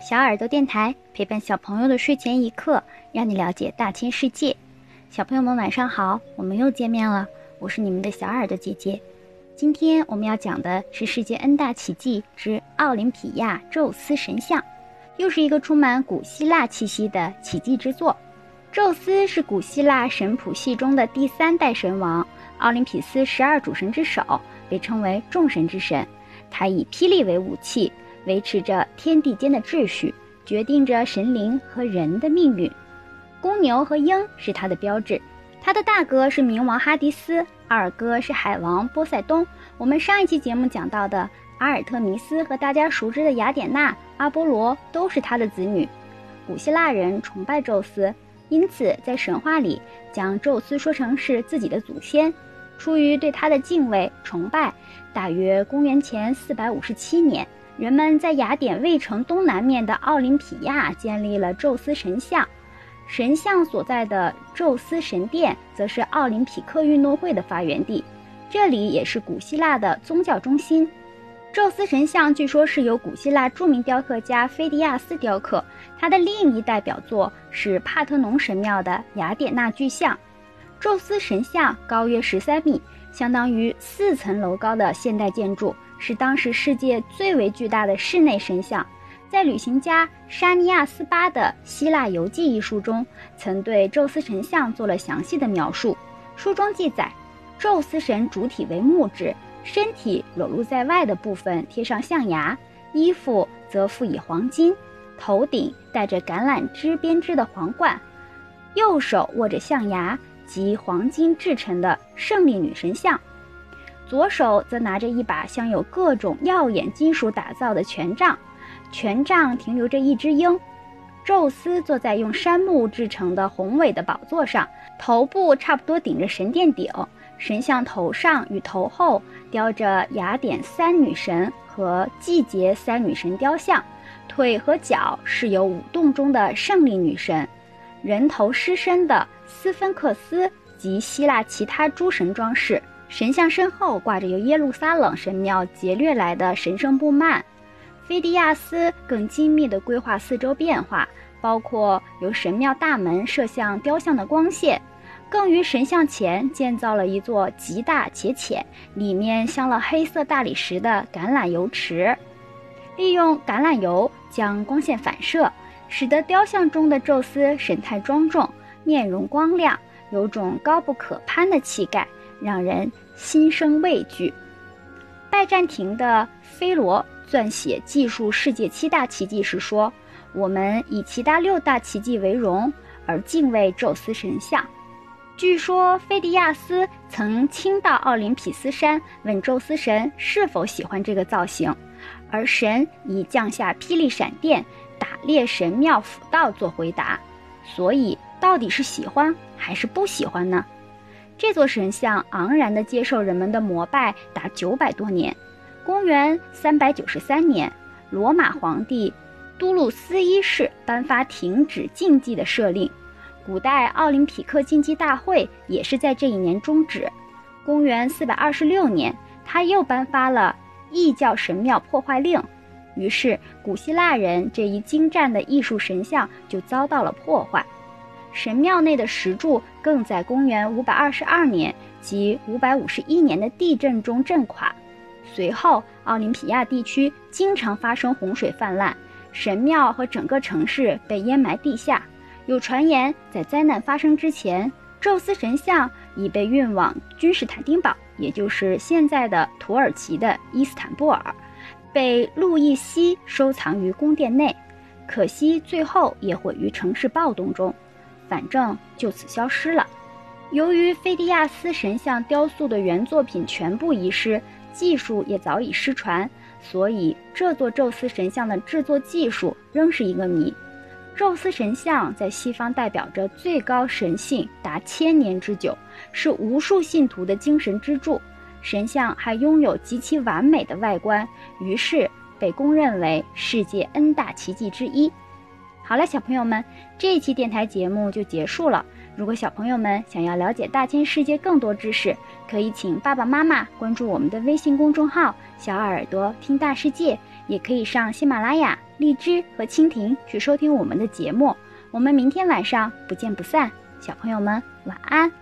小耳朵电台陪伴小朋友的睡前一刻，让你了解大千世界。小朋友们晚上好，我们又见面了，我是你们的小耳朵姐姐。今天我们要讲的是世界 N 大奇迹之奥林匹亚宙斯神像，又是一个充满古希腊气息的奇迹之作。宙斯是古希腊神谱系中的第三代神王，奥林匹斯十二主神之首，被称为众神之神。他以霹雳为武器。维持着天地间的秩序，决定着神灵和人的命运。公牛和鹰是它的标志。它的大哥是冥王哈迪斯，二哥是海王波塞冬。我们上一期节目讲到的阿尔特弥斯和大家熟知的雅典娜、阿波罗都是他的子女。古希腊人崇拜宙斯，因此在神话里将宙斯说成是自己的祖先。出于对他的敬畏崇拜，大约公元前四百五十七年。人们在雅典卫城东南面的奥林匹亚建立了宙斯神像，神像所在的宙斯神殿则是奥林匹克运动会的发源地，这里也是古希腊的宗教中心。宙斯神像据说是由古希腊著名雕刻家菲迪亚斯雕刻，他的另一代表作是帕特农神庙的雅典娜巨像。宙斯神像高约十三米，相当于四层楼高的现代建筑。是当时世界最为巨大的室内神像，在旅行家沙尼亚斯巴的《希腊游记》一书中，曾对宙斯神像做了详细的描述。书中记载，宙斯神主体为木质，身体裸露在外的部分贴上象牙，衣服则附以黄金，头顶戴着橄榄枝编织的皇冠，右手握着象牙及黄金制成的胜利女神像。左手则拿着一把镶有各种耀眼金属打造的权杖，权杖停留着一只鹰。宙斯坐在用杉木制成的宏伟的宝座上，头部差不多顶着神殿顶。神像头上与头后雕着雅典三女神和季节三女神雕像，腿和脚是由舞动中的胜利女神，人头狮身的斯芬克斯及希腊其他诸神装饰。神像身后挂着由耶路撒冷神庙劫掠来的神圣布幔，菲迪亚斯更精密地规划四周变化，包括由神庙大门射向雕像的光线，更于神像前建造了一座极大且浅、里面镶了黑色大理石的橄榄油池，利用橄榄油将光线反射，使得雕像中的宙斯神态庄重，面容光亮，有种高不可攀的气概。让人心生畏惧。拜占庭的菲罗撰写记述世界七大奇迹时说：“我们以其他六大奇迹为荣，而敬畏宙斯神像。”据说菲迪亚斯曾亲到奥林匹斯山，问宙斯神是否喜欢这个造型，而神已降下霹雳闪电，列神庙辅道做回答。所以，到底是喜欢还是不喜欢呢？这座神像昂然地接受人们的膜拜达九百多年。公元三百九十三年，罗马皇帝都鲁斯一世颁发停止竞技的设令，古代奥林匹克竞技大会也是在这一年终止。公元四百二十六年，他又颁发了异教神庙破坏令，于是古希腊人这一精湛的艺术神像就遭到了破坏。神庙内的石柱更在公元五百二十二年及五百五十一年的地震中震垮。随后，奥林匹亚地区经常发生洪水泛滥，神庙和整个城市被淹埋地下。有传言，在灾难发生之前，宙斯神像已被运往君士坦丁堡，也就是现在的土耳其的伊斯坦布尔，被路易西收藏于宫殿内。可惜，最后也毁于城市暴动中。反正就此消失了。由于菲迪亚斯神像雕塑的原作品全部遗失，技术也早已失传，所以这座宙斯神像的制作技术仍是一个谜。宙斯神像在西方代表着最高神性达千年之久，是无数信徒的精神支柱。神像还拥有极其完美的外观，于是被公认为世界 N 大奇迹之一。好了，小朋友们，这一期电台节目就结束了。如果小朋友们想要了解大千世界更多知识，可以请爸爸妈妈关注我们的微信公众号“小耳朵听大世界”，也可以上喜马拉雅、荔枝和蜻蜓去收听我们的节目。我们明天晚上不见不散，小朋友们晚安。